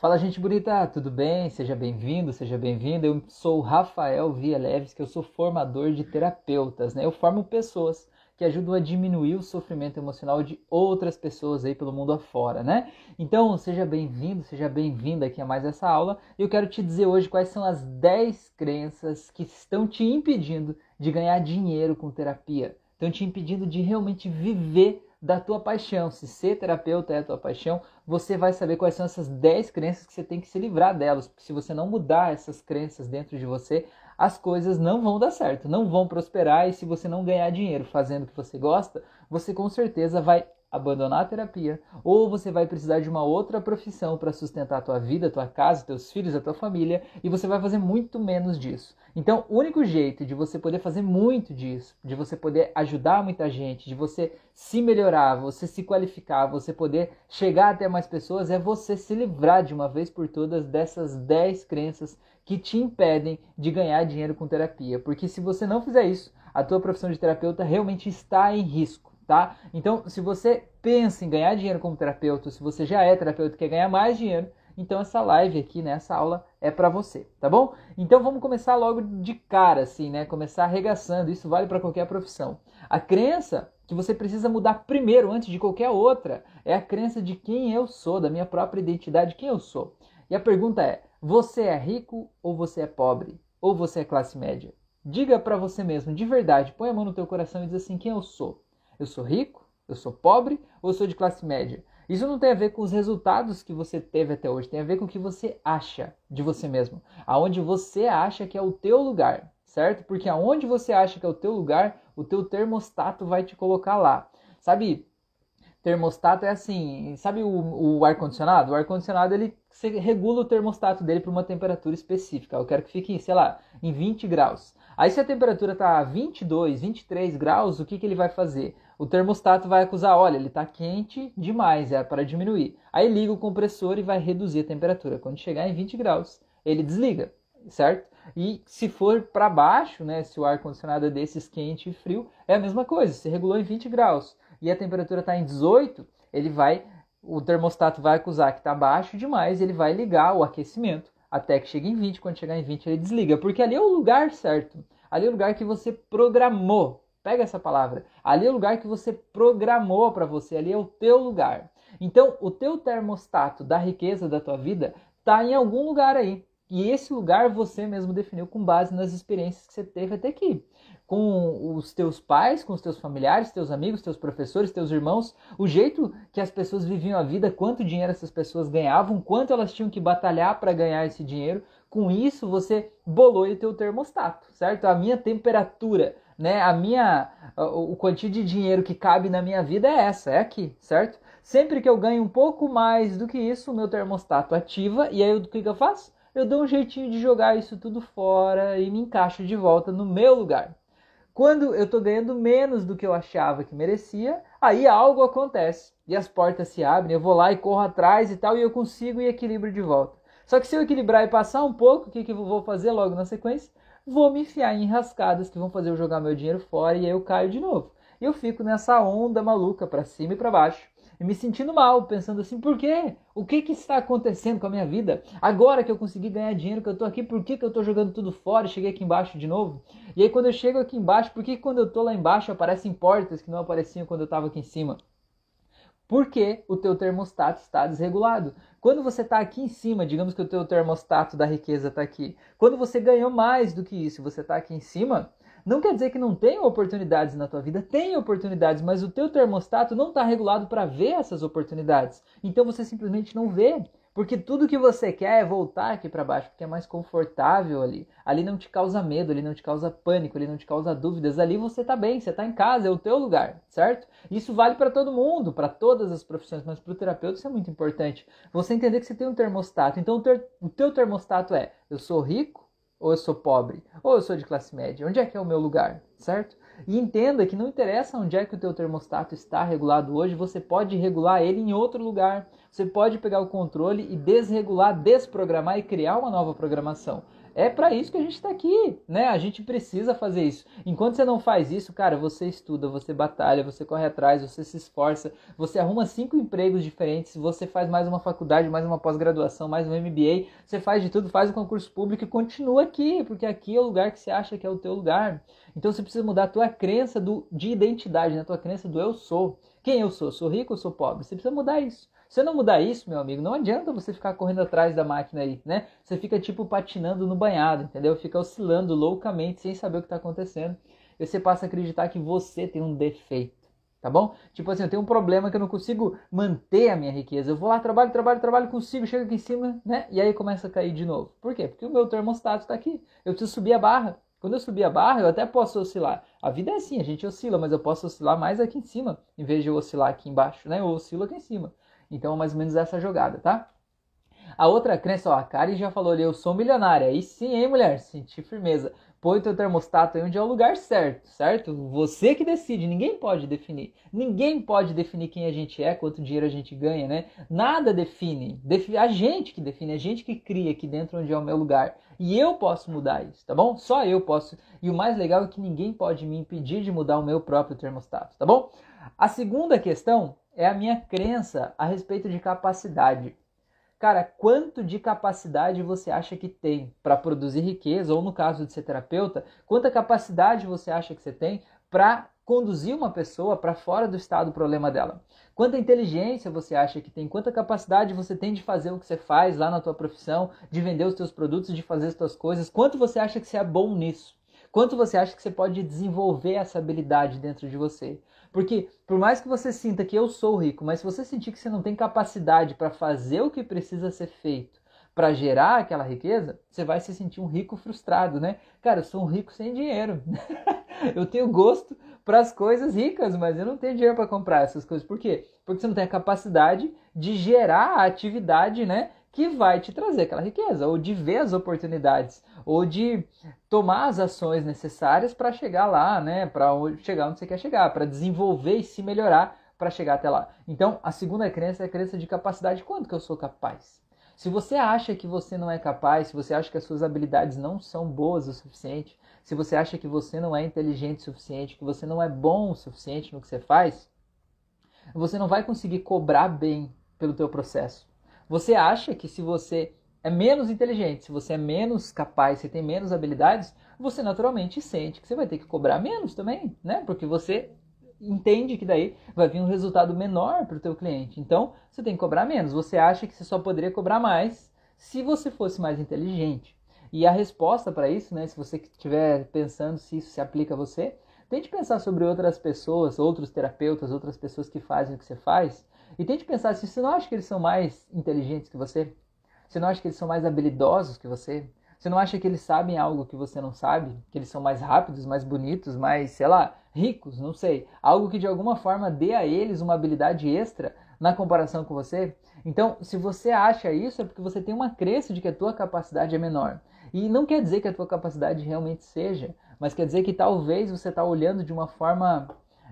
Fala, gente bonita, tudo bem? Seja bem-vindo, seja bem-vinda. Eu sou o Rafael Via Leves, que eu sou formador de terapeutas, né? Eu formo pessoas que ajudam a diminuir o sofrimento emocional de outras pessoas aí pelo mundo afora, né? Então, seja bem-vindo, seja bem-vinda aqui a mais essa aula. Eu quero te dizer hoje quais são as 10 crenças que estão te impedindo de ganhar dinheiro com terapia. Estão te impedindo de realmente viver da tua paixão. Se ser terapeuta é a tua paixão, você vai saber quais são essas 10 crenças que você tem que se livrar delas. Se você não mudar essas crenças dentro de você, as coisas não vão dar certo, não vão prosperar. E se você não ganhar dinheiro fazendo o que você gosta, você com certeza vai abandonar a terapia, ou você vai precisar de uma outra profissão para sustentar a tua vida, a tua casa, teus filhos, a tua família, e você vai fazer muito menos disso. Então, o único jeito de você poder fazer muito disso, de você poder ajudar muita gente, de você se melhorar, você se qualificar, você poder chegar até mais pessoas, é você se livrar de uma vez por todas dessas 10 crenças que te impedem de ganhar dinheiro com terapia. Porque se você não fizer isso, a tua profissão de terapeuta realmente está em risco tá? Então, se você pensa em ganhar dinheiro como terapeuta, se você já é terapeuta e quer ganhar mais dinheiro, então essa live aqui, né, essa aula é para você, tá bom? Então vamos começar logo de cara, assim, né? Começar arregaçando. Isso vale para qualquer profissão. A crença que você precisa mudar primeiro, antes de qualquer outra, é a crença de quem eu sou, da minha própria identidade, quem eu sou. E a pergunta é: você é rico ou você é pobre? Ou você é classe média? Diga para você mesmo, de verdade, põe a mão no teu coração e diz assim: quem eu sou? Eu sou rico? Eu sou pobre? Ou eu sou de classe média? Isso não tem a ver com os resultados que você teve até hoje, tem a ver com o que você acha de você mesmo. Aonde você acha que é o teu lugar, certo? Porque aonde você acha que é o teu lugar, o teu termostato vai te colocar lá. Sabe, termostato é assim, sabe o, o ar-condicionado? O ar-condicionado ele regula o termostato dele para uma temperatura específica. Eu quero que fique, sei lá, em 20 graus. Aí se a temperatura está 22, 23 graus, o que, que ele vai fazer? o termostato vai acusar, olha, ele está quente demais, é para diminuir. Aí liga o compressor e vai reduzir a temperatura. Quando chegar em 20 graus, ele desliga, certo? E se for para baixo, né, se o ar condicionado é desses quente e frio, é a mesma coisa. Se regulou em 20 graus e a temperatura está em 18, ele vai, o termostato vai acusar que está baixo demais, ele vai ligar o aquecimento até que chegue em 20. Quando chegar em 20, ele desliga, porque ali é o lugar certo. Ali é o lugar que você programou Pega essa palavra. Ali é o lugar que você programou para você, ali é o teu lugar. Então, o teu termostato da riqueza da tua vida está em algum lugar aí. E esse lugar você mesmo definiu com base nas experiências que você teve até aqui. Com os teus pais, com os teus familiares, teus amigos, teus professores, teus irmãos, o jeito que as pessoas viviam a vida, quanto dinheiro essas pessoas ganhavam, quanto elas tinham que batalhar para ganhar esse dinheiro. Com isso, você bolou o teu termostato, certo? A minha temperatura né? A minha o quantia de dinheiro que cabe na minha vida é essa, é aqui, certo? Sempre que eu ganho um pouco mais do que isso, o meu termostato ativa e aí o que, que eu faço? Eu dou um jeitinho de jogar isso tudo fora e me encaixo de volta no meu lugar. Quando eu estou ganhando menos do que eu achava que merecia, aí algo acontece e as portas se abrem, eu vou lá e corro atrás e tal e eu consigo e equilibro de volta. Só que se eu equilibrar e passar um pouco, o que, que eu vou fazer logo na sequência? vou me enfiar em enrascadas que vão fazer eu jogar meu dinheiro fora e aí eu caio de novo. E eu fico nessa onda maluca para cima e para baixo. E me sentindo mal, pensando assim, por quê? O que que está acontecendo com a minha vida? Agora que eu consegui ganhar dinheiro, que eu tô aqui, por que, que eu tô jogando tudo fora e cheguei aqui embaixo de novo? E aí quando eu chego aqui embaixo, por que quando eu tô lá embaixo aparecem portas que não apareciam quando eu estava aqui em cima? Porque o teu termostato está desregulado. Quando você está aqui em cima, digamos que o teu termostato da riqueza está aqui. Quando você ganhou mais do que isso, você está aqui em cima, não quer dizer que não tem oportunidades na tua vida, tem oportunidades, mas o teu termostato não está regulado para ver essas oportunidades. Então você simplesmente não vê. Porque tudo que você quer é voltar aqui para baixo, porque é mais confortável ali. Ali não te causa medo, ali não te causa pânico, ali não te causa dúvidas. Ali você tá bem, você tá em casa, é o teu lugar, certo? Isso vale para todo mundo, para todas as profissões, mas para o terapeuta isso é muito importante. Você entender que você tem um termostato. Então o, ter, o teu termostato é: eu sou rico ou eu sou pobre? Ou eu sou de classe média? Onde é que é o meu lugar, certo? E entenda que não interessa onde é que o teu termostato está regulado hoje, você pode regular ele em outro lugar. Você pode pegar o controle e desregular, desprogramar e criar uma nova programação. É para isso que a gente está aqui, né? A gente precisa fazer isso. Enquanto você não faz isso, cara, você estuda, você batalha, você corre atrás, você se esforça, você arruma cinco empregos diferentes, você faz mais uma faculdade, mais uma pós-graduação, mais um MBA, você faz de tudo, faz um concurso público e continua aqui, porque aqui é o lugar que você acha que é o teu lugar. Então você precisa mudar a tua crença do, de identidade, né? a tua crença do eu sou. Quem eu sou? Sou rico ou sou pobre? Você precisa mudar isso. Se não mudar isso, meu amigo, não adianta você ficar correndo atrás da máquina aí, né? Você fica tipo patinando no banhado, entendeu? Fica oscilando loucamente sem saber o que está acontecendo. E você passa a acreditar que você tem um defeito, tá bom? Tipo assim, eu tenho um problema que eu não consigo manter a minha riqueza. Eu vou lá, trabalho, trabalho, trabalho, consigo, chego aqui em cima, né? E aí começa a cair de novo. Por quê? Porque o meu termostato está aqui. Eu preciso subir a barra. Quando eu subir a barra, eu até posso oscilar. A vida é assim, a gente oscila, mas eu posso oscilar mais aqui em cima, em vez de eu oscilar aqui embaixo, né? Eu oscilo aqui em cima. Então, mais ou menos essa jogada, tá? A outra crença, ó, a Kari já falou ali, eu sou milionária. Aí sim, hein, mulher? Senti firmeza. Põe o teu termostato aí onde é o lugar certo, certo? Você que decide, ninguém pode definir. Ninguém pode definir quem a gente é, quanto dinheiro a gente ganha, né? Nada define. A gente que define, a gente que cria aqui dentro onde é o meu lugar. E eu posso mudar isso, tá bom? Só eu posso. E o mais legal é que ninguém pode me impedir de mudar o meu próprio termostato, tá bom? A segunda questão é a minha crença a respeito de capacidade. Cara, quanto de capacidade você acha que tem para produzir riqueza, ou no caso de ser terapeuta, quanta capacidade você acha que você tem para conduzir uma pessoa para fora do estado do problema dela? Quanta inteligência você acha que tem? Quanta capacidade você tem de fazer o que você faz lá na tua profissão, de vender os teus produtos, de fazer as tuas coisas? Quanto você acha que você é bom nisso? Quanto você acha que você pode desenvolver essa habilidade dentro de você? Porque por mais que você sinta que eu sou rico, mas se você sentir que você não tem capacidade para fazer o que precisa ser feito para gerar aquela riqueza, você vai se sentir um rico frustrado, né? Cara, eu sou um rico sem dinheiro. eu tenho gosto para as coisas ricas, mas eu não tenho dinheiro para comprar essas coisas. Por quê? Porque você não tem a capacidade de gerar a atividade, né? Que vai te trazer aquela riqueza, ou de ver as oportunidades, ou de tomar as ações necessárias para chegar lá, né? Para chegar onde você quer chegar, para desenvolver e se melhorar para chegar até lá. Então, a segunda crença é a crença de capacidade. Quanto que eu sou capaz? Se você acha que você não é capaz, se você acha que as suas habilidades não são boas o suficiente, se você acha que você não é inteligente o suficiente, que você não é bom o suficiente no que você faz, você não vai conseguir cobrar bem pelo teu processo. Você acha que se você é menos inteligente, se você é menos capaz, se tem menos habilidades, você naturalmente sente que você vai ter que cobrar menos também, né? Porque você entende que daí vai vir um resultado menor para o teu cliente. Então, você tem que cobrar menos. Você acha que você só poderia cobrar mais se você fosse mais inteligente. E a resposta para isso, né, se você estiver pensando se isso se aplica a você, tente pensar sobre outras pessoas, outros terapeutas, outras pessoas que fazem o que você faz, e tente pensar se você não acha que eles são mais inteligentes que você? Você não acha que eles são mais habilidosos que você? Você não acha que eles sabem algo que você não sabe? Que eles são mais rápidos, mais bonitos, mais, sei lá, ricos, não sei. Algo que de alguma forma dê a eles uma habilidade extra na comparação com você? Então, se você acha isso, é porque você tem uma crença de que a tua capacidade é menor. E não quer dizer que a tua capacidade realmente seja, mas quer dizer que talvez você está olhando de uma forma.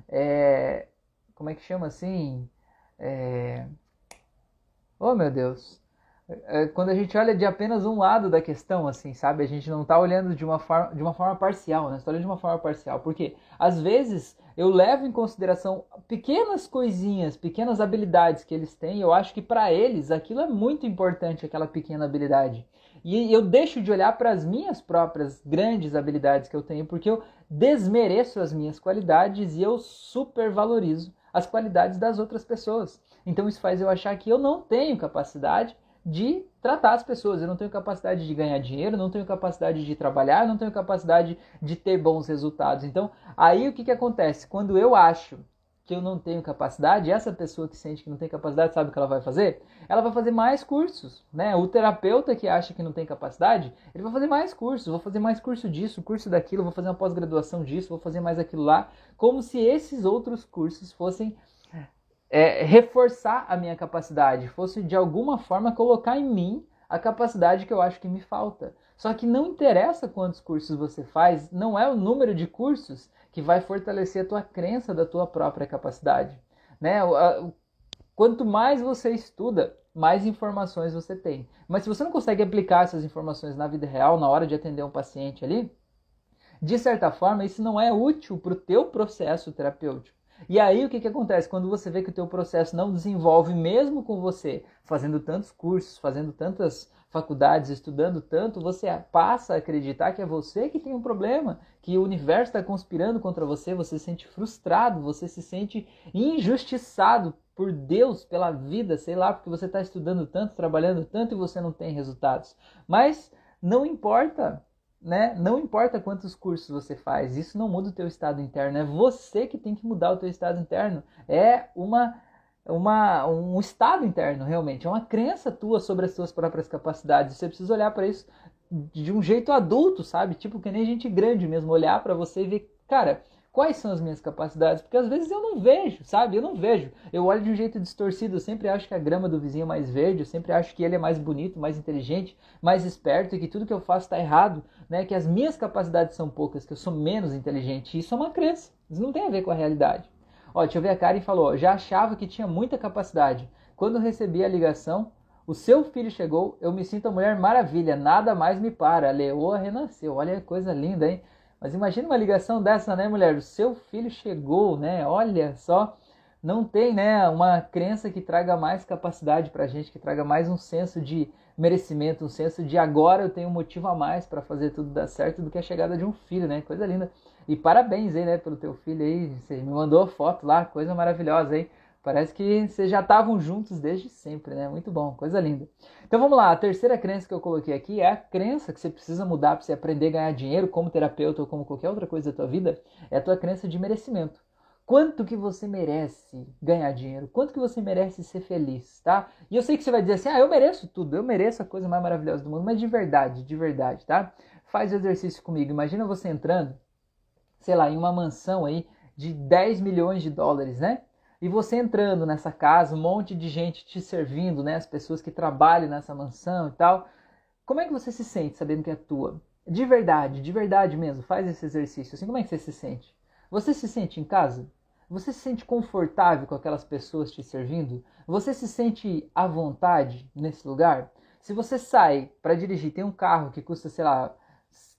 É, como é que chama assim? É... Oh, meu Deus. É, quando a gente olha de apenas um lado da questão, assim, sabe? A gente não está olhando de uma forma, de uma forma parcial, né? Está olhando de uma forma parcial. Porque, às vezes, eu levo em consideração pequenas coisinhas, pequenas habilidades que eles têm. Eu acho que para eles aquilo é muito importante, aquela pequena habilidade. E eu deixo de olhar para as minhas próprias grandes habilidades que eu tenho, porque eu desmereço as minhas qualidades e eu supervalorizo as qualidades das outras pessoas. Então isso faz eu achar que eu não tenho capacidade de tratar as pessoas, eu não tenho capacidade de ganhar dinheiro, não tenho capacidade de trabalhar, não tenho capacidade de ter bons resultados. Então, aí o que, que acontece? Quando eu acho que eu não tenho capacidade, essa pessoa que sente que não tem capacidade, sabe o que ela vai fazer? Ela vai fazer mais cursos, né? O terapeuta que acha que não tem capacidade, ele vai fazer mais cursos, vou fazer mais curso disso, curso daquilo, vou fazer uma pós-graduação disso, vou fazer mais aquilo lá, como se esses outros cursos fossem é, reforçar a minha capacidade, fosse de alguma forma colocar em mim a capacidade que eu acho que me falta. Só que não interessa quantos cursos você faz, não é o número de cursos que vai fortalecer a tua crença da tua própria capacidade. Né? Quanto mais você estuda, mais informações você tem. Mas se você não consegue aplicar essas informações na vida real, na hora de atender um paciente ali, de certa forma, isso não é útil para o teu processo terapêutico. E aí o que, que acontece? Quando você vê que o teu processo não desenvolve, mesmo com você fazendo tantos cursos, fazendo tantas faculdades, estudando tanto, você passa a acreditar que é você que tem um problema, que o universo está conspirando contra você, você se sente frustrado, você se sente injustiçado por Deus, pela vida, sei lá, porque você está estudando tanto, trabalhando tanto e você não tem resultados. Mas não importa, né? Não importa quantos cursos você faz, isso não muda o teu estado interno. É você que tem que mudar o teu estado interno. É uma uma, um estado interno, realmente. É uma crença tua sobre as tuas próprias capacidades. Você precisa olhar para isso de um jeito adulto, sabe? Tipo que nem gente grande mesmo. Olhar para você e ver, cara, quais são as minhas capacidades? Porque às vezes eu não vejo, sabe? Eu não vejo. Eu olho de um jeito distorcido. Eu sempre acho que a grama do vizinho é mais verde. Eu sempre acho que ele é mais bonito, mais inteligente, mais esperto e que tudo que eu faço está errado, né? Que as minhas capacidades são poucas, que eu sou menos inteligente. Isso é uma crença. Isso não tem a ver com a realidade. Ó, deixa eu ver a Karen falou, já achava que tinha muita capacidade. Quando recebi a ligação, o seu filho chegou, eu me sinto a mulher maravilha, nada mais me para. A leoa renasceu. Olha que coisa linda, hein? Mas imagina uma ligação dessa, né, mulher? O seu filho chegou, né? Olha só, não tem, né, uma crença que traga mais capacidade pra gente, que traga mais um senso de merecimento, um senso de agora eu tenho um motivo a mais para fazer tudo dar certo do que a chegada de um filho, né? Coisa linda. E parabéns aí, né, pelo teu filho aí. Você me mandou foto lá, coisa maravilhosa aí. Parece que vocês já estavam juntos desde sempre, né? Muito bom, coisa linda. Então vamos lá, a terceira crença que eu coloquei aqui é a crença que você precisa mudar para você aprender a ganhar dinheiro como terapeuta ou como qualquer outra coisa da tua vida, é a tua crença de merecimento. Quanto que você merece ganhar dinheiro? Quanto que você merece ser feliz, tá? E eu sei que você vai dizer assim: "Ah, eu mereço tudo, eu mereço a coisa mais maravilhosa do mundo", mas de verdade, de verdade, tá? Faz o exercício comigo. Imagina você entrando sei lá, em uma mansão aí de 10 milhões de dólares, né? E você entrando nessa casa, um monte de gente te servindo, né? As pessoas que trabalham nessa mansão e tal. Como é que você se sente sabendo que é tua? De verdade, de verdade mesmo, faz esse exercício. Assim, como é que você se sente? Você se sente em casa? Você se sente confortável com aquelas pessoas te servindo? Você se sente à vontade nesse lugar? Se você sai para dirigir, tem um carro que custa, sei lá,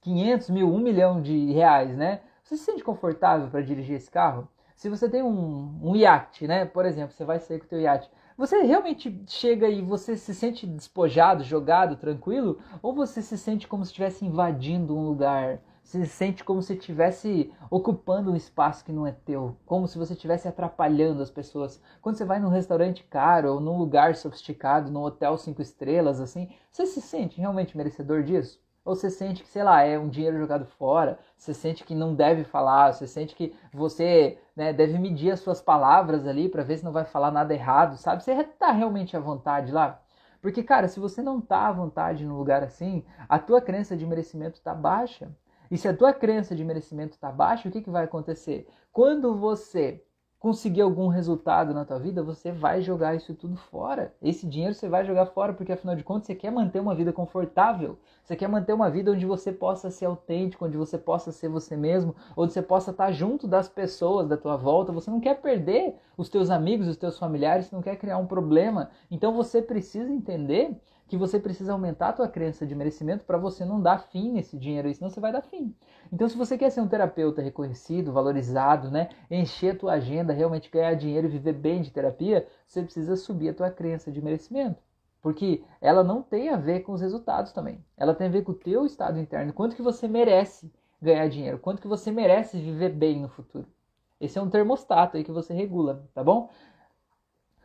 500 mil, 1 milhão de reais, né? Você se sente confortável para dirigir esse carro? Se você tem um, um iate, né? Por exemplo, você vai sair com o teu iate. Você realmente chega e você se sente despojado, jogado, tranquilo? Ou você se sente como se estivesse invadindo um lugar? Se sente como se estivesse ocupando um espaço que não é teu? Como se você estivesse atrapalhando as pessoas? Quando você vai num restaurante caro ou num lugar sofisticado, num hotel cinco estrelas, assim, você se sente realmente merecedor disso? Ou você sente que, sei lá, é um dinheiro jogado fora, você sente que não deve falar, você sente que você né, deve medir as suas palavras ali para ver se não vai falar nada errado, sabe? Você está realmente à vontade lá? Porque, cara, se você não está à vontade num lugar assim, a tua crença de merecimento está baixa. E se a tua crença de merecimento está baixa, o que, que vai acontecer? Quando você conseguir algum resultado na tua vida, você vai jogar isso tudo fora. Esse dinheiro você vai jogar fora porque afinal de contas você quer manter uma vida confortável. Você quer manter uma vida onde você possa ser autêntico, onde você possa ser você mesmo, onde você possa estar junto das pessoas da tua volta. Você não quer perder os teus amigos, os teus familiares, você não quer criar um problema. Então você precisa entender que você precisa aumentar a tua crença de merecimento para você não dar fim nesse dinheiro senão você vai dar fim. Então, se você quer ser um terapeuta reconhecido, valorizado, né, encher a tua agenda, realmente ganhar dinheiro e viver bem de terapia, você precisa subir a tua crença de merecimento. Porque ela não tem a ver com os resultados também. Ela tem a ver com o teu estado interno, quanto que você merece ganhar dinheiro, quanto que você merece viver bem no futuro. Esse é um termostato aí que você regula, tá bom?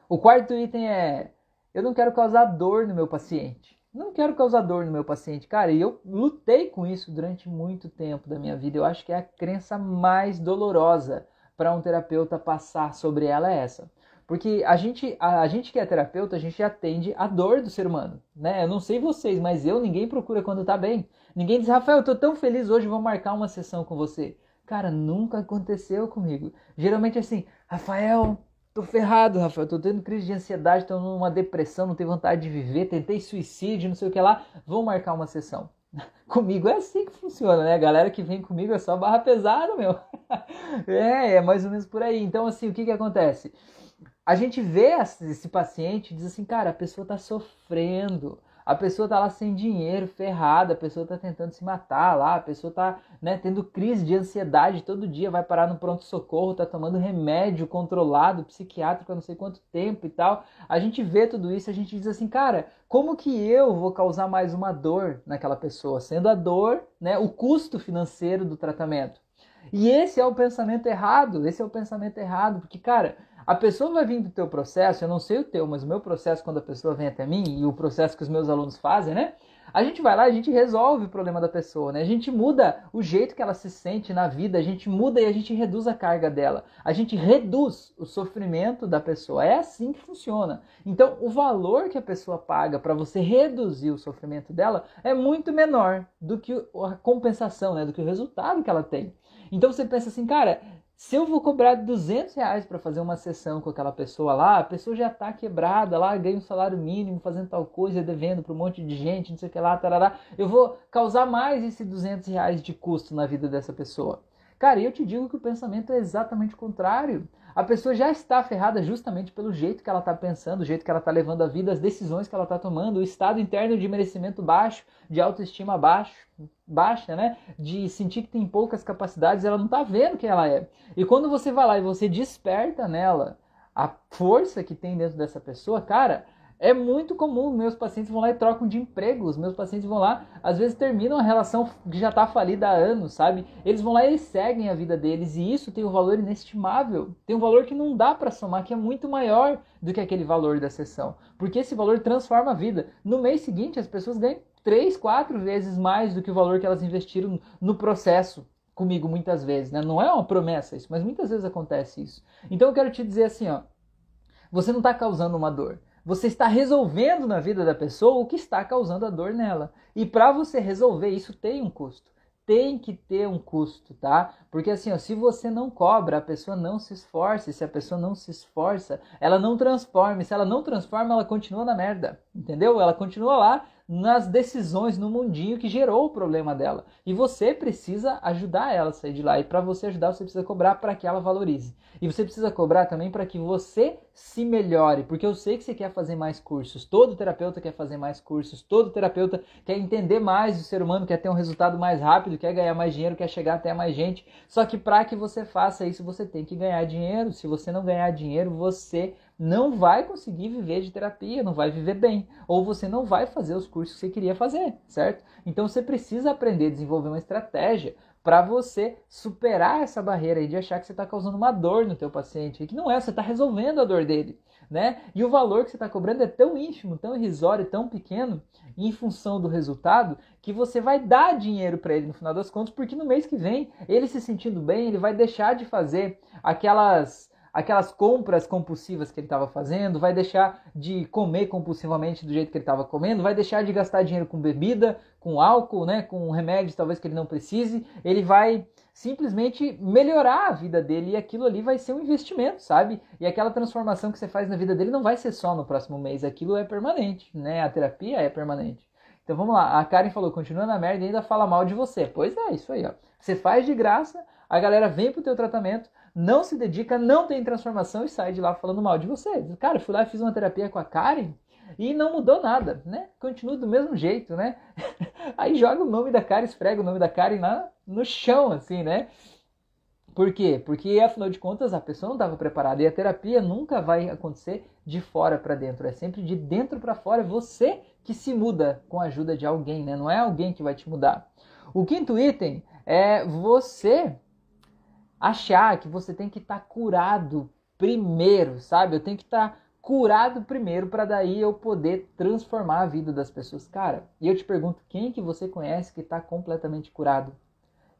O quarto item é eu não quero causar dor no meu paciente. Não quero causar dor no meu paciente. Cara, e eu lutei com isso durante muito tempo da minha vida. Eu acho que é a crença mais dolorosa para um terapeuta passar sobre ela é essa. Porque a gente, a, a, gente que é terapeuta, a gente atende a dor do ser humano, né? Eu não sei vocês, mas eu, ninguém procura quando tá bem. Ninguém diz, Rafael, eu tô tão feliz hoje, vou marcar uma sessão com você. Cara, nunca aconteceu comigo. Geralmente assim, Rafael, Tô ferrado, Rafael. Tô tendo crise de ansiedade, tô numa depressão, não tenho vontade de viver, tentei suicídio, não sei o que lá. Vou marcar uma sessão. Comigo é assim que funciona, né? A galera que vem comigo é só barra pesada, meu. é, é mais ou menos por aí. Então, assim, o que que acontece? a gente vê esse paciente e diz assim, cara, a pessoa está sofrendo, a pessoa tá lá sem dinheiro, ferrada, a pessoa tá tentando se matar lá, a pessoa tá né, tendo crise de ansiedade todo dia, vai parar no pronto-socorro, tá tomando remédio controlado, psiquiátrico há não sei quanto tempo e tal. A gente vê tudo isso, a gente diz assim, cara, como que eu vou causar mais uma dor naquela pessoa? Sendo a dor, né, o custo financeiro do tratamento. E esse é o pensamento errado, esse é o pensamento errado, porque, cara, a pessoa vai vir do teu processo, eu não sei o teu, mas o meu processo quando a pessoa vem até mim e o processo que os meus alunos fazem, né? A gente vai lá, a gente resolve o problema da pessoa, né? A gente muda o jeito que ela se sente na vida, a gente muda e a gente reduz a carga dela. A gente reduz o sofrimento da pessoa. É assim que funciona. Então, o valor que a pessoa paga para você reduzir o sofrimento dela é muito menor do que a compensação, né? Do que o resultado que ela tem. Então você pensa assim, cara, se eu vou cobrar 200 reais para fazer uma sessão com aquela pessoa lá, a pessoa já está quebrada lá, ganha um salário mínimo, fazendo tal coisa, devendo para um monte de gente, não sei o que lá, tarará. Eu vou causar mais esse 200 reais de custo na vida dessa pessoa. Cara, eu te digo que o pensamento é exatamente o contrário. A pessoa já está ferrada justamente pelo jeito que ela está pensando, o jeito que ela está levando a vida, as decisões que ela está tomando, o estado interno de merecimento baixo, de autoestima baixo, baixa, né? De sentir que tem poucas capacidades, ela não está vendo quem ela é. E quando você vai lá e você desperta nela a força que tem dentro dessa pessoa, cara, é muito comum, meus pacientes vão lá e trocam de emprego, os meus pacientes vão lá, às vezes terminam a relação que já está falida há anos, sabe? Eles vão lá e eles seguem a vida deles e isso tem um valor inestimável, tem um valor que não dá para somar, que é muito maior do que aquele valor da sessão, porque esse valor transforma a vida. No mês seguinte, as pessoas ganham três, quatro vezes mais do que o valor que elas investiram no processo comigo muitas vezes, né? Não é uma promessa isso, mas muitas vezes acontece isso. Então eu quero te dizer assim, ó, você não está causando uma dor. Você está resolvendo na vida da pessoa o que está causando a dor nela. E para você resolver isso tem um custo. Tem que ter um custo, tá? Porque assim, ó, se você não cobra, a pessoa não se esforça. Se a pessoa não se esforça, ela não transforma. E se ela não transforma, ela continua na merda. Entendeu? Ela continua lá nas decisões no mundinho que gerou o problema dela. E você precisa ajudar ela a sair de lá. E para você ajudar, você precisa cobrar para que ela valorize. E você precisa cobrar também para que você se melhore, porque eu sei que você quer fazer mais cursos. Todo terapeuta quer fazer mais cursos, todo terapeuta quer entender mais o ser humano, quer ter um resultado mais rápido, quer ganhar mais dinheiro, quer chegar até mais gente. Só que para que você faça isso, você tem que ganhar dinheiro. Se você não ganhar dinheiro, você não vai conseguir viver de terapia, não vai viver bem, ou você não vai fazer os cursos que você queria fazer, certo? Então você precisa aprender a desenvolver uma estratégia para você superar essa barreira aí de achar que você está causando uma dor no teu paciente, que não é, você está resolvendo a dor dele, né? E o valor que você está cobrando é tão ínfimo, tão irrisório, tão pequeno, em função do resultado, que você vai dar dinheiro para ele no final das contas, porque no mês que vem, ele se sentindo bem, ele vai deixar de fazer aquelas aquelas compras compulsivas que ele estava fazendo, vai deixar de comer compulsivamente do jeito que ele estava comendo, vai deixar de gastar dinheiro com bebida, com álcool, né, com remédios talvez que ele não precise, ele vai simplesmente melhorar a vida dele e aquilo ali vai ser um investimento, sabe? E aquela transformação que você faz na vida dele não vai ser só no próximo mês, aquilo é permanente, né? A terapia é permanente. Então vamos lá, a Karen falou, continua na merda e ainda fala mal de você. Pois é, isso aí, ó. Você faz de graça, a galera vem pro teu tratamento, não se dedica, não tem transformação e sai de lá falando mal de você. Cara, fui lá e fiz uma terapia com a Karen e não mudou nada, né? Continua do mesmo jeito, né? Aí joga o nome da Karen, esfrega o nome da Karen lá no chão, assim, né? Por quê? Porque afinal de contas a pessoa não estava preparada e a terapia nunca vai acontecer de fora para dentro, é sempre de dentro para fora, é você que se muda com a ajuda de alguém, né? Não é alguém que vai te mudar. O quinto item é você achar que você tem que estar tá curado primeiro, sabe? Eu tenho que estar tá curado primeiro para daí eu poder transformar a vida das pessoas. Cara, e eu te pergunto, quem que você conhece que está completamente curado?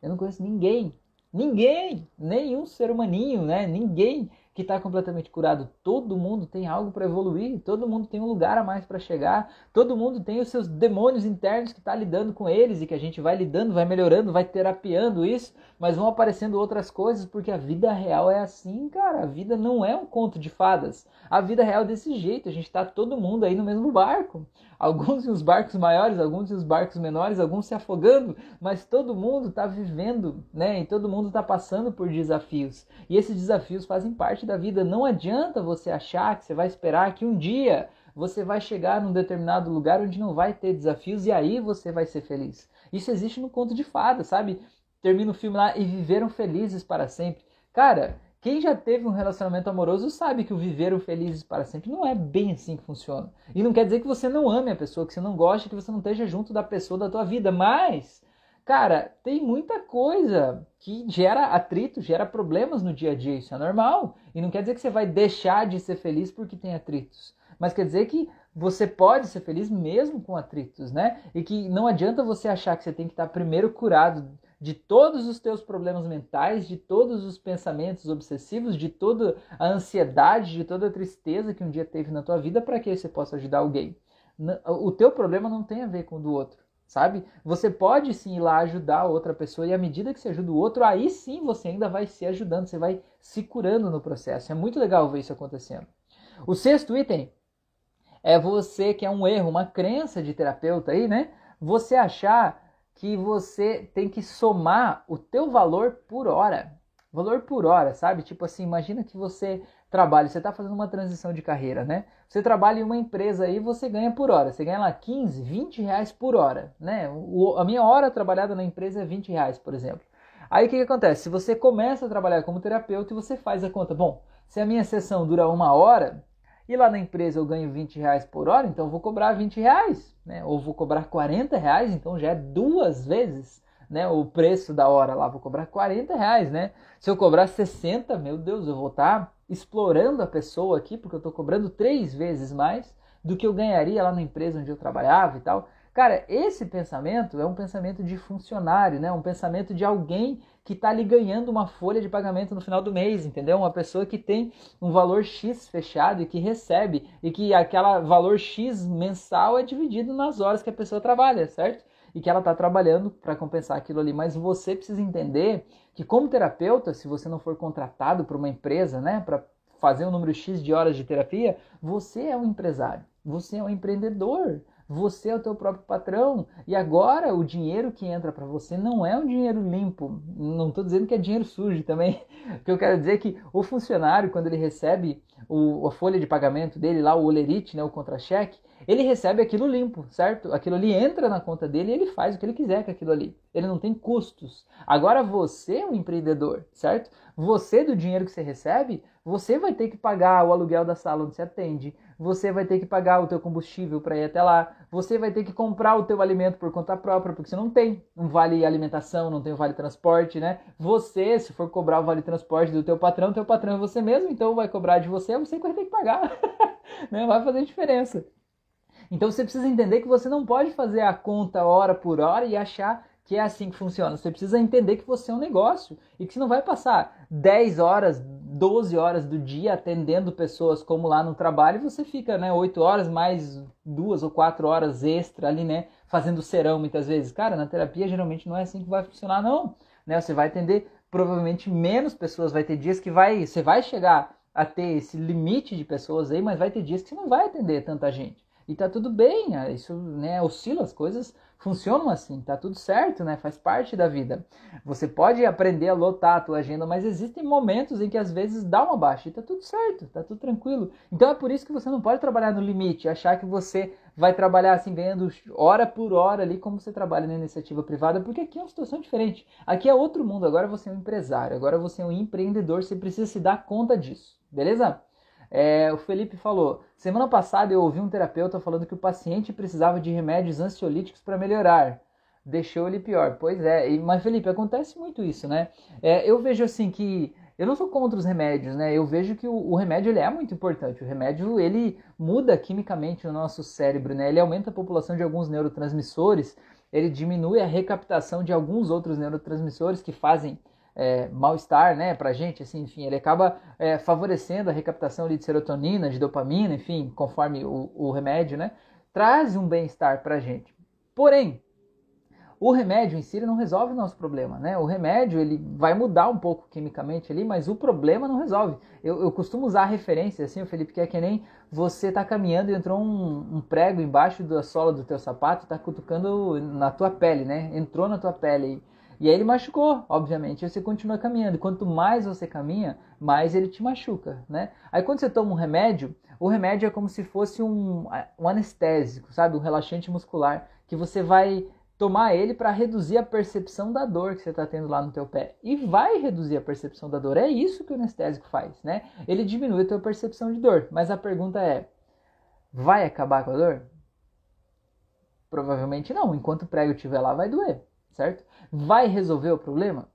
Eu não conheço ninguém. Ninguém, nenhum ser humaninho, né? Ninguém que está completamente curado. Todo mundo tem algo para evoluir, todo mundo tem um lugar a mais para chegar, todo mundo tem os seus demônios internos que está lidando com eles e que a gente vai lidando, vai melhorando, vai terapiando isso, mas vão aparecendo outras coisas porque a vida real é assim, cara. A vida não é um conto de fadas. A vida real é desse jeito, a gente está todo mundo aí no mesmo barco. Alguns em os barcos maiores, alguns em os barcos menores, alguns se afogando, mas todo mundo está vivendo, né? E todo mundo está passando por desafios. E esses desafios fazem parte da vida. Não adianta você achar que você vai esperar que um dia você vai chegar num determinado lugar onde não vai ter desafios e aí você vai ser feliz. Isso existe no conto de fada, sabe? Termina o filme lá e viveram felizes para sempre. Cara, quem já teve um relacionamento amoroso sabe que o viveram felizes para sempre não é bem assim que funciona. E não quer dizer que você não ame a pessoa, que você não goste, que você não esteja junto da pessoa da tua vida, mas cara, tem muita coisa que gera atrito, gera problemas no dia a dia, isso é normal. E não quer dizer que você vai deixar de ser feliz porque tem atritos mas quer dizer que você pode ser feliz mesmo com atritos, né? E que não adianta você achar que você tem que estar primeiro curado de todos os teus problemas mentais, de todos os pensamentos obsessivos, de toda a ansiedade, de toda a tristeza que um dia teve na tua vida para que você possa ajudar alguém. O teu problema não tem a ver com o do outro, sabe? Você pode sim ir lá ajudar outra pessoa e à medida que você ajuda o outro, aí sim você ainda vai se ajudando, você vai se curando no processo. É muito legal ver isso acontecendo. O sexto item é você que é um erro, uma crença de terapeuta aí, né? Você achar que você tem que somar o teu valor por hora. Valor por hora, sabe? Tipo assim, imagina que você trabalha, você está fazendo uma transição de carreira, né? Você trabalha em uma empresa aí, você ganha por hora. Você ganha lá 15, 20 reais por hora, né? O, a minha hora trabalhada na empresa é 20 reais, por exemplo. Aí o que, que acontece? Se você começa a trabalhar como terapeuta e você faz a conta, bom, se a minha sessão dura uma hora, e lá na empresa eu ganho 20 reais por hora, então eu vou cobrar 20 reais, né? Ou vou cobrar 40 reais, então já é duas vezes né, o preço da hora lá, vou cobrar 40 reais, né? Se eu cobrar 60, meu Deus, eu vou estar tá explorando a pessoa aqui, porque eu estou cobrando três vezes mais do que eu ganharia lá na empresa onde eu trabalhava e tal. Cara, esse pensamento é um pensamento de funcionário, né? Um pensamento de alguém que está ali ganhando uma folha de pagamento no final do mês, entendeu? Uma pessoa que tem um valor X fechado e que recebe, e que aquela valor X mensal é dividido nas horas que a pessoa trabalha, certo? E que ela está trabalhando para compensar aquilo ali. Mas você precisa entender que, como terapeuta, se você não for contratado por uma empresa, né, para fazer um número X de horas de terapia, você é um empresário, você é um empreendedor. Você é o teu próprio patrão e agora o dinheiro que entra para você não é um dinheiro limpo. Não estou dizendo que é dinheiro sujo também. O que eu quero dizer é que o funcionário, quando ele recebe o, a folha de pagamento dele, lá o olerite, né, o contra-cheque, ele recebe aquilo limpo, certo? Aquilo ali entra na conta dele e ele faz o que ele quiser com aquilo ali. Ele não tem custos. Agora você é um empreendedor, certo? Você, do dinheiro que você recebe, você vai ter que pagar o aluguel da sala onde você atende, você vai ter que pagar o teu combustível para ir até lá, você vai ter que comprar o teu alimento por conta própria, porque você não tem um vale alimentação, não tem um vale transporte, né? Você, se for cobrar o vale transporte do teu patrão, teu patrão é você mesmo, então vai cobrar de você, você vai ter que pagar. não vai fazer diferença. Então você precisa entender que você não pode fazer a conta hora por hora e achar que é assim que funciona. Você precisa entender que você é um negócio e que você não vai passar 10 horas, 12 horas do dia atendendo pessoas como lá no trabalho e você fica, né, 8 horas mais duas ou quatro horas extra ali, né, fazendo serão muitas vezes. Cara, na terapia geralmente não é assim que vai funcionar não, né? Você vai atender provavelmente menos pessoas, vai ter dias que vai, você vai chegar a ter esse limite de pessoas aí, mas vai ter dias que você não vai atender tanta gente. E tá tudo bem, isso né, oscila, as coisas funcionam assim, tá tudo certo, né? Faz parte da vida. Você pode aprender a lotar a tua agenda, mas existem momentos em que às vezes dá uma baixa e tá tudo certo, tá tudo tranquilo. Então é por isso que você não pode trabalhar no limite, achar que você vai trabalhar assim ganhando hora por hora ali como você trabalha na iniciativa privada, porque aqui é uma situação diferente. Aqui é outro mundo, agora você é um empresário, agora você é um empreendedor, você precisa se dar conta disso. Beleza? É, o Felipe falou: semana passada eu ouvi um terapeuta falando que o paciente precisava de remédios ansiolíticos para melhorar. Deixou ele pior. Pois é, e, mas Felipe, acontece muito isso, né? É, eu vejo assim que eu não sou contra os remédios, né? Eu vejo que o, o, remédio ele é muito importante. O remédio ele muda quimicamente o nosso cérebro, né? Ele aumenta a população de alguns neurotransmissores, ele diminui a recaptação de alguns outros neurotransmissores que fazem é, mal-estar né, para a gente, assim, enfim, ele acaba é, favorecendo a recaptação de serotonina, de dopamina, enfim, conforme o, o remédio, né, traz um bem-estar para a gente. Porém, O remédio em si não resolve o nosso problema, né? O remédio ele vai mudar um pouco quimicamente ali, mas o problema não resolve. Eu, eu costumo usar a referência assim, o Felipe, que é que nem você tá caminhando e entrou um, um prego embaixo da sola do teu sapato, tá cutucando na tua pele, né? Entrou na tua pele. E aí ele machucou, obviamente. Você continua caminhando. Quanto mais você caminha, mais ele te machuca, né? Aí quando você toma um remédio, o remédio é como se fosse um, um anestésico, sabe? Um relaxante muscular que você vai tomar ele para reduzir a percepção da dor que você está tendo lá no teu pé. E vai reduzir a percepção da dor. É isso que o anestésico faz, né? Ele diminui a tua percepção de dor. Mas a pergunta é, vai acabar com a dor? Provavelmente não. Enquanto o prego estiver lá, vai doer, certo? Vai resolver o problema?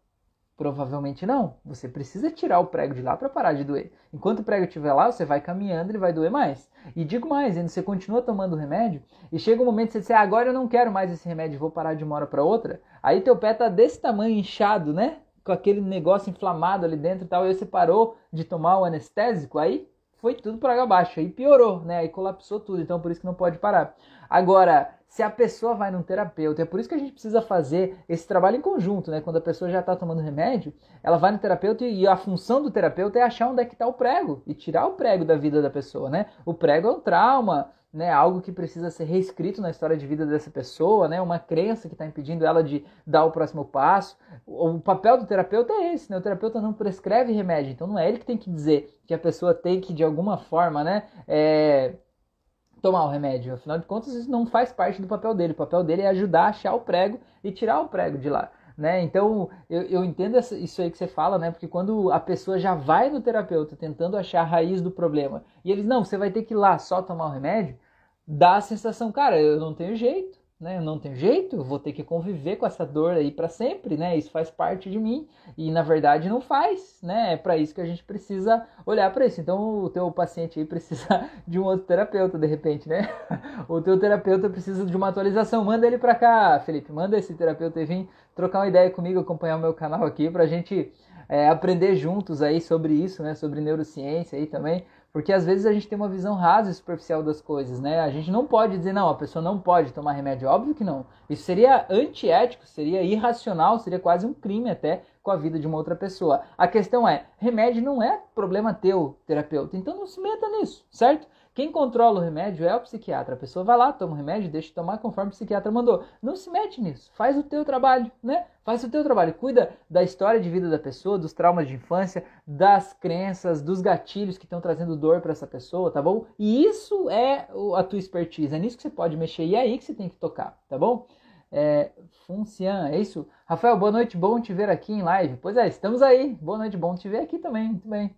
Provavelmente não. Você precisa tirar o prego de lá para parar de doer. Enquanto o prego estiver lá, você vai caminhando, ele vai doer mais. E digo mais, ainda você continua tomando o remédio e chega um momento que você diz, ah, agora eu não quero mais esse remédio, vou parar de uma hora para outra. Aí teu pé tá desse tamanho inchado, né? Com aquele negócio inflamado ali dentro e tal, e você parou de tomar o anestésico, aí foi tudo para abaixo, aí piorou, né? Aí colapsou tudo, então por isso que não pode parar. Agora, se a pessoa vai num terapeuta, é por isso que a gente precisa fazer esse trabalho em conjunto, né? Quando a pessoa já está tomando remédio, ela vai no terapeuta e a função do terapeuta é achar onde é que está o prego e tirar o prego da vida da pessoa, né? O prego é um trauma, né? Algo que precisa ser reescrito na história de vida dessa pessoa, né? Uma crença que está impedindo ela de dar o próximo passo. O papel do terapeuta é esse, né? O terapeuta não prescreve remédio, então não é ele que tem que dizer que a pessoa tem que de alguma forma, né? É tomar o remédio. Afinal de contas, isso não faz parte do papel dele. O papel dele é ajudar a achar o prego e tirar o prego de lá. Né? Então, eu, eu entendo essa, isso aí que você fala, né? Porque quando a pessoa já vai no terapeuta tentando achar a raiz do problema e eles, não, você vai ter que ir lá só tomar o remédio, dá a sensação, cara, eu não tenho jeito, né? Não tenho jeito, vou ter que conviver com essa dor aí para sempre, né? Isso faz parte de mim e na verdade não faz, né? É para isso que a gente precisa olhar para isso. Então o teu paciente aí precisa de um outro terapeuta de repente, né? O teu terapeuta precisa de uma atualização. Manda ele para cá, Felipe. Manda esse terapeuta vir trocar uma ideia comigo, acompanhar o meu canal aqui pra gente é, aprender juntos aí sobre isso, né? Sobre neurociência aí também porque às vezes a gente tem uma visão rasa e superficial das coisas, né? A gente não pode dizer, não, a pessoa não pode tomar remédio. Óbvio que não. Isso seria antiético, seria irracional, seria quase um crime até com a vida de uma outra pessoa. A questão é, remédio não é problema teu, terapeuta. Então não se meta nisso, certo? Quem controla o remédio é o psiquiatra. A pessoa vai lá, toma o remédio, deixa de tomar conforme o psiquiatra mandou. Não se mete nisso. Faz o teu trabalho, né? Faz o teu trabalho. Cuida da história de vida da pessoa, dos traumas de infância, das crenças, dos gatilhos que estão trazendo dor para essa pessoa, tá bom? E isso é a tua expertise. É nisso que você pode mexer e é aí que você tem que tocar, tá bom? É, é isso? Rafael, boa noite, bom te ver aqui em live. Pois é, estamos aí. Boa noite, bom te ver aqui também. Muito bem.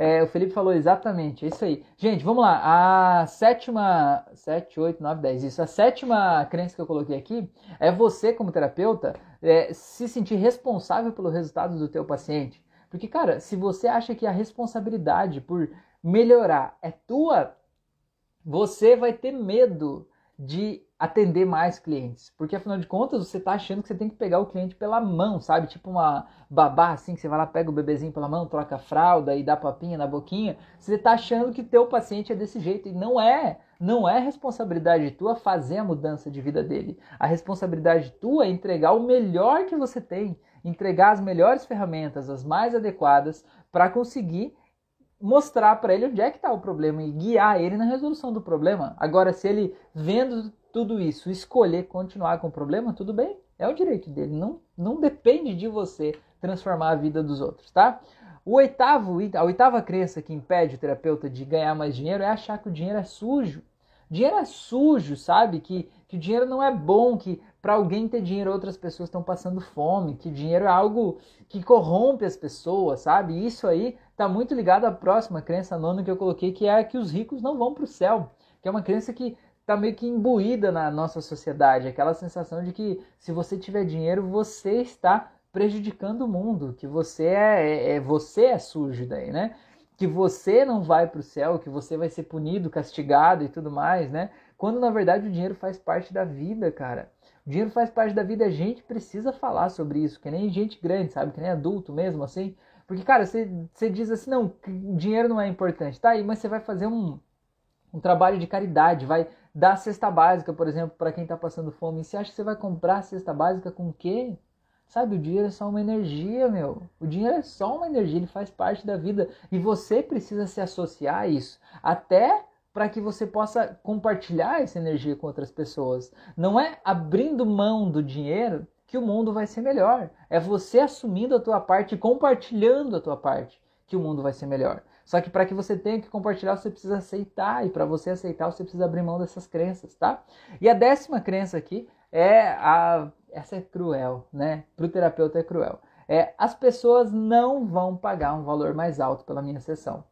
É, o Felipe falou exatamente, é isso aí. Gente, vamos lá. A sétima. 7, 8, 9, 10. Isso. A sétima crença que eu coloquei aqui é você, como terapeuta, é, se sentir responsável pelo resultado do teu paciente. Porque, cara, se você acha que a responsabilidade por melhorar é tua, você vai ter medo de atender mais clientes. Porque afinal de contas, você está achando que você tem que pegar o cliente pela mão, sabe? Tipo uma babá assim, que você vai lá, pega o bebezinho pela mão, troca a fralda e dá papinha na boquinha. Você está achando que teu paciente é desse jeito e não é. Não é responsabilidade tua fazer a mudança de vida dele. A responsabilidade tua é entregar o melhor que você tem, entregar as melhores ferramentas, as mais adequadas para conseguir mostrar para ele onde é que está o problema e guiar ele na resolução do problema. Agora, se ele vendo tudo isso, escolher continuar com o problema, tudo bem, é o direito dele. Não, não depende de você transformar a vida dos outros, tá? O oitavo, a oitava crença que impede o terapeuta de ganhar mais dinheiro é achar que o dinheiro é sujo. Dinheiro é sujo, sabe? Que, que o dinheiro não é bom, que para alguém ter dinheiro outras pessoas estão passando fome, que dinheiro é algo que corrompe as pessoas, sabe? Isso aí está muito ligado à próxima crença nona que eu coloquei, que é que os ricos não vão para o céu, que é uma crença que está meio que imbuída na nossa sociedade, aquela sensação de que se você tiver dinheiro, você está prejudicando o mundo, que você é, é, é você é sujo daí, né? Que você não vai para o céu, que você vai ser punido, castigado e tudo mais, né? Quando na verdade o dinheiro faz parte da vida, cara. O dinheiro faz parte da vida, a gente precisa falar sobre isso, que nem gente grande, sabe? Que nem adulto mesmo, assim. Porque, cara, você, você diz assim, não, dinheiro não é importante. Tá aí, mas você vai fazer um, um trabalho de caridade, vai da cesta básica, por exemplo, para quem está passando fome. Você acha que você vai comprar a cesta básica com o quê? Sabe, o dinheiro é só uma energia, meu. O dinheiro é só uma energia, ele faz parte da vida. E você precisa se associar a isso. Até para que você possa compartilhar essa energia com outras pessoas. Não é abrindo mão do dinheiro que o mundo vai ser melhor. É você assumindo a tua parte e compartilhando a tua parte que o mundo vai ser melhor. Só que para que você tenha que compartilhar, você precisa aceitar. E para você aceitar, você precisa abrir mão dessas crenças, tá? E a décima crença aqui é a essa é cruel, né? Para o terapeuta é cruel. É, as pessoas não vão pagar um valor mais alto pela minha sessão.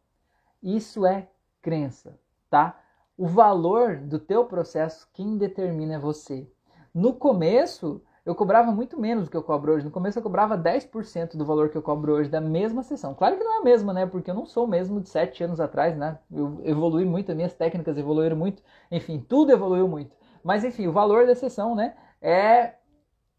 Isso é crença, tá? O valor do teu processo, quem determina é você. No começo, eu cobrava muito menos do que eu cobro hoje. No começo eu cobrava 10% do valor que eu cobro hoje da mesma sessão. Claro que não é a mesma, né? Porque eu não sou o mesmo de 7 anos atrás, né? Eu evolui muito, as minhas técnicas evoluíram muito, enfim, tudo evoluiu muito. Mas enfim, o valor da sessão, né, é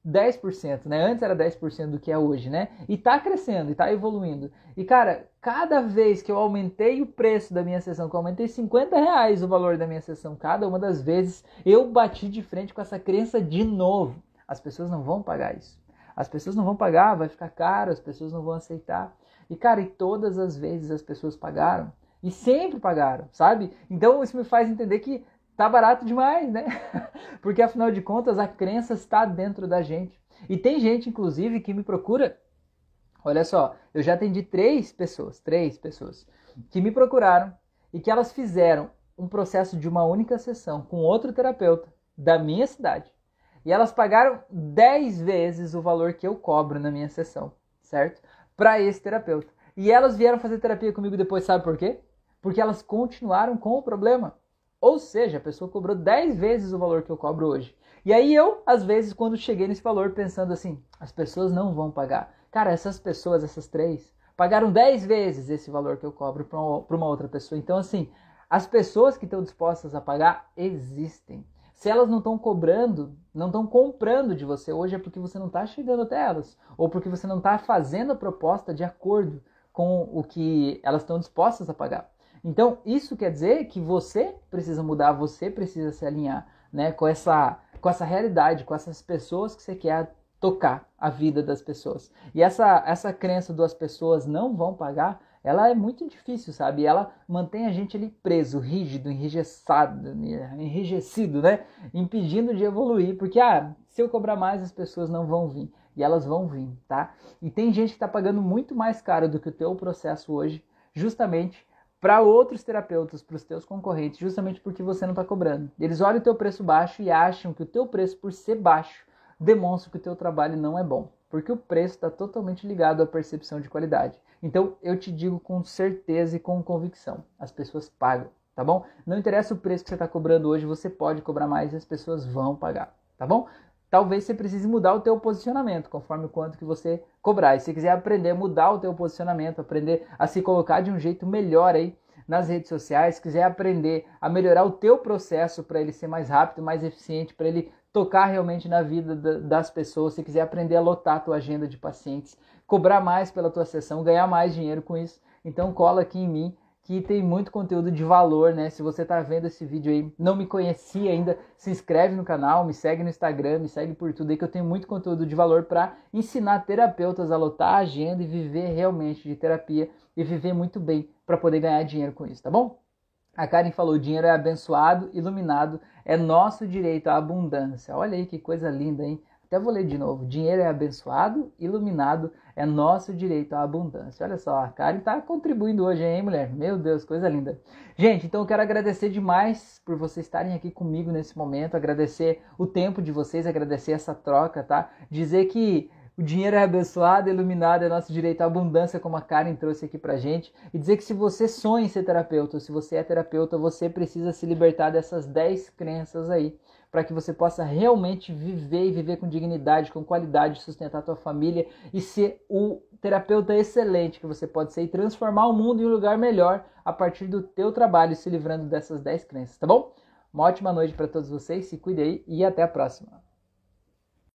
10%, né? Antes era 10% do que é hoje, né? E tá crescendo, e tá evoluindo. E cara, cada vez que eu aumentei o preço da minha sessão, que eu aumentei 50 reais o valor da minha sessão, cada uma das vezes, eu bati de frente com essa crença de novo. As pessoas não vão pagar isso. As pessoas não vão pagar, vai ficar caro, as pessoas não vão aceitar. E cara, e todas as vezes as pessoas pagaram. E sempre pagaram, sabe? Então isso me faz entender que tá barato demais, né? Porque afinal de contas a crença está dentro da gente. E tem gente, inclusive, que me procura. Olha só, eu já atendi três pessoas, três pessoas, que me procuraram e que elas fizeram um processo de uma única sessão com outro terapeuta da minha cidade. E elas pagaram 10 vezes o valor que eu cobro na minha sessão, certo? Para esse terapeuta. E elas vieram fazer terapia comigo depois, sabe por quê? Porque elas continuaram com o problema. Ou seja, a pessoa cobrou 10 vezes o valor que eu cobro hoje. E aí eu, às vezes, quando cheguei nesse valor, pensando assim, as pessoas não vão pagar. Cara, essas pessoas, essas três, pagaram 10 vezes esse valor que eu cobro para uma outra pessoa. Então, assim, as pessoas que estão dispostas a pagar existem. Se elas não estão cobrando, não estão comprando de você hoje, é porque você não está chegando até elas. Ou porque você não está fazendo a proposta de acordo com o que elas estão dispostas a pagar. Então, isso quer dizer que você precisa mudar, você precisa se alinhar né, com, essa, com essa realidade, com essas pessoas que você quer tocar a vida das pessoas. E essa, essa crença das pessoas não vão pagar, ela é muito difícil, sabe? Ela mantém a gente ali preso, rígido, enrijecido, enrijecido, né? Impedindo de evoluir, porque ah, se eu cobrar mais as pessoas não vão vir. E elas vão vir, tá? E tem gente que está pagando muito mais caro do que o teu processo hoje, justamente para outros terapeutas, para os teus concorrentes, justamente porque você não está cobrando. Eles olham o teu preço baixo e acham que o teu preço, por ser baixo, demonstra que o teu trabalho não é bom, porque o preço está totalmente ligado à percepção de qualidade. Então, eu te digo com certeza e com convicção, as pessoas pagam, tá bom? Não interessa o preço que você está cobrando hoje, você pode cobrar mais e as pessoas vão pagar, tá bom? talvez você precise mudar o teu posicionamento conforme o quanto que você cobrar. E se quiser aprender a mudar o teu posicionamento, aprender a se colocar de um jeito melhor aí nas redes sociais, se quiser aprender a melhorar o teu processo para ele ser mais rápido, mais eficiente, para ele tocar realmente na vida das pessoas, se quiser aprender a lotar a tua agenda de pacientes, cobrar mais pela tua sessão, ganhar mais dinheiro com isso, então cola aqui em mim que tem muito conteúdo de valor, né? Se você está vendo esse vídeo aí, não me conhecia ainda, se inscreve no canal, me segue no Instagram, me segue por tudo aí que eu tenho muito conteúdo de valor para ensinar terapeutas a lotar a agenda e viver realmente de terapia e viver muito bem para poder ganhar dinheiro com isso, tá bom? A Karen falou: dinheiro é abençoado, iluminado, é nosso direito à abundância. Olha aí que coisa linda, hein? Até vou ler de novo. Dinheiro é abençoado, iluminado, é nosso direito à abundância. Olha só, a Karen está contribuindo hoje, hein, mulher? Meu Deus, coisa linda. Gente, então eu quero agradecer demais por vocês estarem aqui comigo nesse momento, agradecer o tempo de vocês, agradecer essa troca, tá? Dizer que o dinheiro é abençoado, iluminado, é nosso direito à abundância, como a Karen trouxe aqui pra gente. E dizer que se você sonha em ser terapeuta, ou se você é terapeuta, você precisa se libertar dessas 10 crenças aí para que você possa realmente viver e viver com dignidade, com qualidade, sustentar a tua família e ser o terapeuta excelente que você pode ser e transformar o mundo em um lugar melhor a partir do teu trabalho, se livrando dessas 10 crenças, tá bom? Uma ótima noite para todos vocês, se cuide aí e até a próxima.